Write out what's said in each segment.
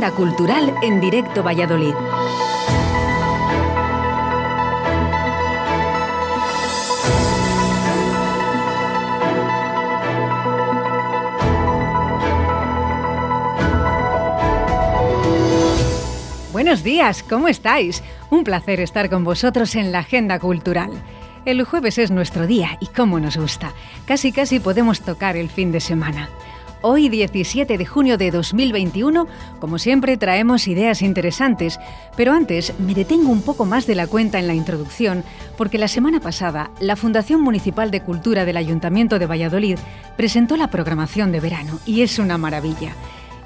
Agenda Cultural en Directo Valladolid. Buenos días, ¿cómo estáis? Un placer estar con vosotros en la Agenda Cultural. El jueves es nuestro día y cómo nos gusta. Casi casi podemos tocar el fin de semana. Hoy 17 de junio de 2021, como siempre traemos ideas interesantes, pero antes me detengo un poco más de la cuenta en la introducción, porque la semana pasada la Fundación Municipal de Cultura del Ayuntamiento de Valladolid presentó la programación de verano y es una maravilla.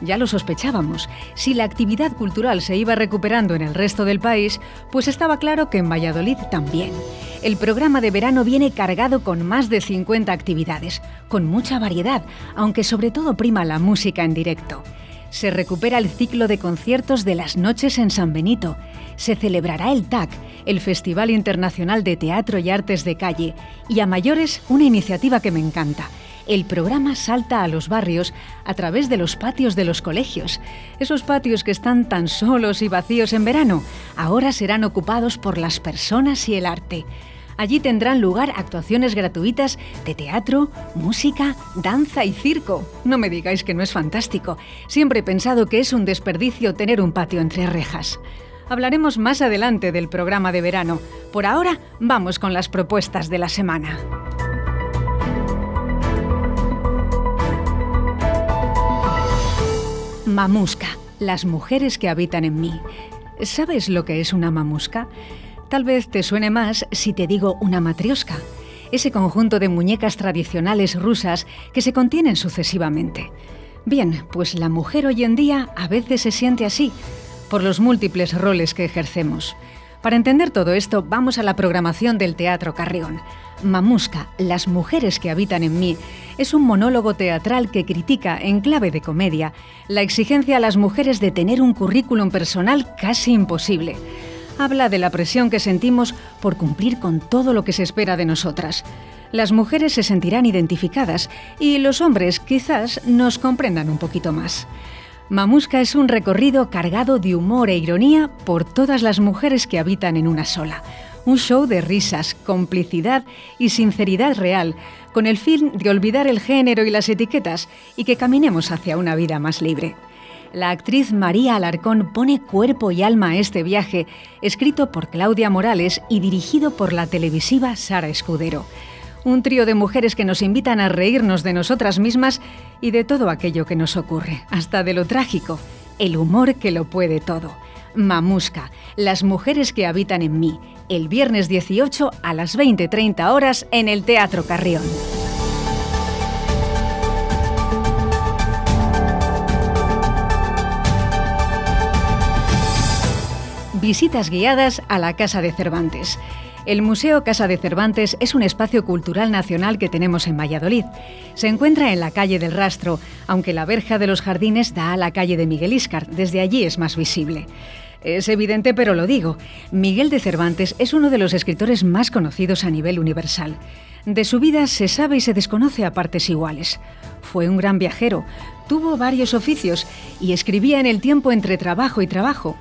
Ya lo sospechábamos. Si la actividad cultural se iba recuperando en el resto del país, pues estaba claro que en Valladolid también. El programa de verano viene cargado con más de 50 actividades, con mucha variedad, aunque sobre todo prima la música en directo. Se recupera el ciclo de conciertos de las noches en San Benito. Se celebrará el TAC, el Festival Internacional de Teatro y Artes de Calle, y a mayores una iniciativa que me encanta el programa salta a los barrios a través de los patios de los colegios. Esos patios que están tan solos y vacíos en verano, ahora serán ocupados por las personas y el arte. Allí tendrán lugar actuaciones gratuitas de teatro, música, danza y circo. No me digáis que no es fantástico. Siempre he pensado que es un desperdicio tener un patio entre rejas. Hablaremos más adelante del programa de verano. Por ahora, vamos con las propuestas de la semana. Mamusca, las mujeres que habitan en mí. ¿Sabes lo que es una mamusca? Tal vez te suene más si te digo una matriosca, ese conjunto de muñecas tradicionales rusas que se contienen sucesivamente. Bien, pues la mujer hoy en día a veces se siente así, por los múltiples roles que ejercemos. Para entender todo esto, vamos a la programación del Teatro Carrión. Mamusca, Las mujeres que habitan en mí, es un monólogo teatral que critica, en clave de comedia, la exigencia a las mujeres de tener un currículum personal casi imposible. Habla de la presión que sentimos por cumplir con todo lo que se espera de nosotras. Las mujeres se sentirán identificadas y los hombres quizás nos comprendan un poquito más. Mamusca es un recorrido cargado de humor e ironía por todas las mujeres que habitan en una sola. Un show de risas, complicidad y sinceridad real, con el fin de olvidar el género y las etiquetas y que caminemos hacia una vida más libre. La actriz María Alarcón pone cuerpo y alma a este viaje, escrito por Claudia Morales y dirigido por la televisiva Sara Escudero un trío de mujeres que nos invitan a reírnos de nosotras mismas y de todo aquello que nos ocurre, hasta de lo trágico, el humor que lo puede todo. Mamusca, las mujeres que habitan en mí, el viernes 18 a las 20.30 horas en el Teatro Carrión. Visitas guiadas a la Casa de Cervantes. El Museo Casa de Cervantes es un espacio cultural nacional que tenemos en Valladolid. Se encuentra en la calle del Rastro, aunque la verja de los jardines da a la calle de Miguel Íscar, desde allí es más visible. Es evidente, pero lo digo, Miguel de Cervantes es uno de los escritores más conocidos a nivel universal. De su vida se sabe y se desconoce a partes iguales. Fue un gran viajero, tuvo varios oficios y escribía en el tiempo entre trabajo y trabajo.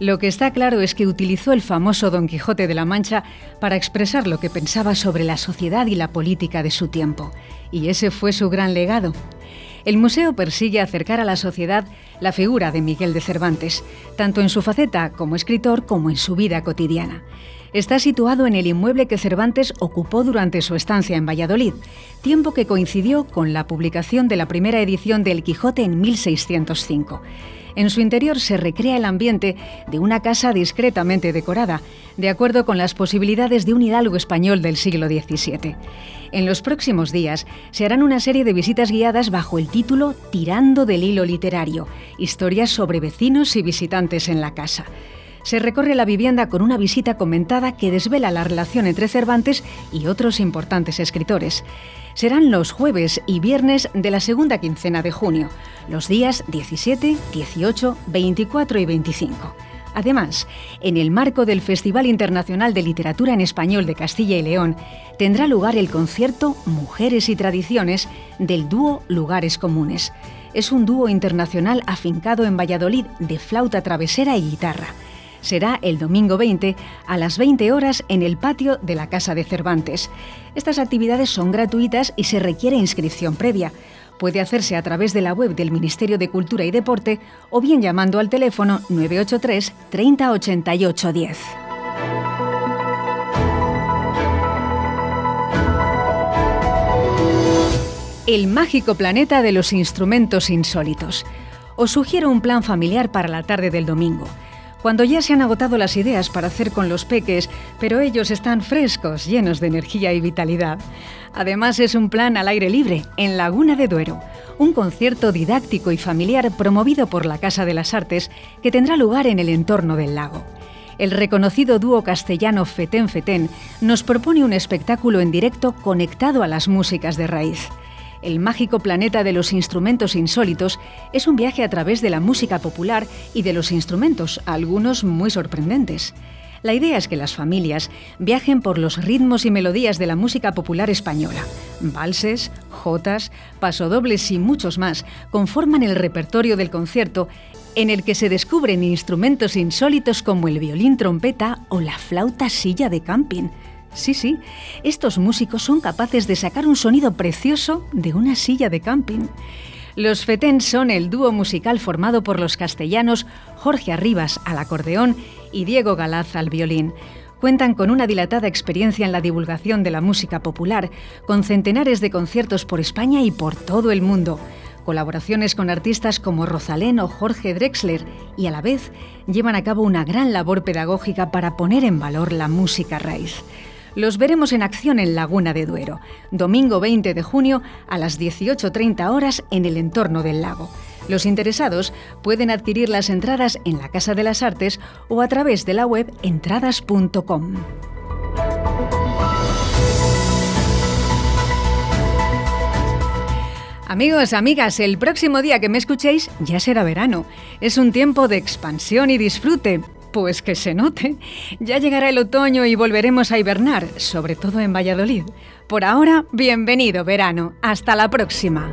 Lo que está claro es que utilizó el famoso Don Quijote de la Mancha para expresar lo que pensaba sobre la sociedad y la política de su tiempo. Y ese fue su gran legado. El museo persigue acercar a la sociedad la figura de Miguel de Cervantes, tanto en su faceta como escritor como en su vida cotidiana. Está situado en el inmueble que Cervantes ocupó durante su estancia en Valladolid, tiempo que coincidió con la publicación de la primera edición del Quijote en 1605. En su interior se recrea el ambiente de una casa discretamente decorada, de acuerdo con las posibilidades de un hidalgo español del siglo XVII. En los próximos días se harán una serie de visitas guiadas bajo el título Tirando del hilo literario, historias sobre vecinos y visitantes en la casa se recorre la vivienda con una visita comentada que desvela la relación entre Cervantes y otros importantes escritores. Serán los jueves y viernes de la segunda quincena de junio, los días 17, 18, 24 y 25. Además, en el marco del Festival Internacional de Literatura en Español de Castilla y León, tendrá lugar el concierto Mujeres y Tradiciones del dúo Lugares Comunes. es un dúo internacional afincado en Valladolid de flauta travesera y guitarra. Será el domingo 20 a las 20 horas en el patio de la Casa de Cervantes. Estas actividades son gratuitas y se requiere inscripción previa. Puede hacerse a través de la web del Ministerio de Cultura y Deporte o bien llamando al teléfono 983 30 88 10. El mágico planeta de los instrumentos insólitos. Os sugiero un plan familiar para la tarde del domingo cuando ya se han agotado las ideas para hacer con los peques, pero ellos están frescos, llenos de energía y vitalidad. Además es un plan al aire libre, en Laguna de Duero, un concierto didáctico y familiar promovido por la Casa de las Artes que tendrá lugar en el entorno del lago. El reconocido dúo castellano Fetén Fetén nos propone un espectáculo en directo conectado a las músicas de raíz. El mágico planeta de los instrumentos insólitos es un viaje a través de la música popular y de los instrumentos, algunos muy sorprendentes. La idea es que las familias viajen por los ritmos y melodías de la música popular española. Valses, jotas, pasodobles y muchos más conforman el repertorio del concierto en el que se descubren instrumentos insólitos como el violín trompeta o la flauta silla de camping. Sí, sí, estos músicos son capaces de sacar un sonido precioso de una silla de camping. Los Fetén son el dúo musical formado por los castellanos Jorge Arribas al acordeón y Diego Galaz al violín. Cuentan con una dilatada experiencia en la divulgación de la música popular, con centenares de conciertos por España y por todo el mundo colaboraciones con artistas como Rosalén o Jorge Drexler y a la vez llevan a cabo una gran labor pedagógica para poner en valor la música raíz. Los veremos en acción en Laguna de Duero, domingo 20 de junio a las 18.30 horas en el entorno del lago. Los interesados pueden adquirir las entradas en la Casa de las Artes o a través de la web entradas.com. Amigos, amigas, el próximo día que me escuchéis ya será verano. Es un tiempo de expansión y disfrute, pues que se note. Ya llegará el otoño y volveremos a hibernar, sobre todo en Valladolid. Por ahora, bienvenido verano. Hasta la próxima.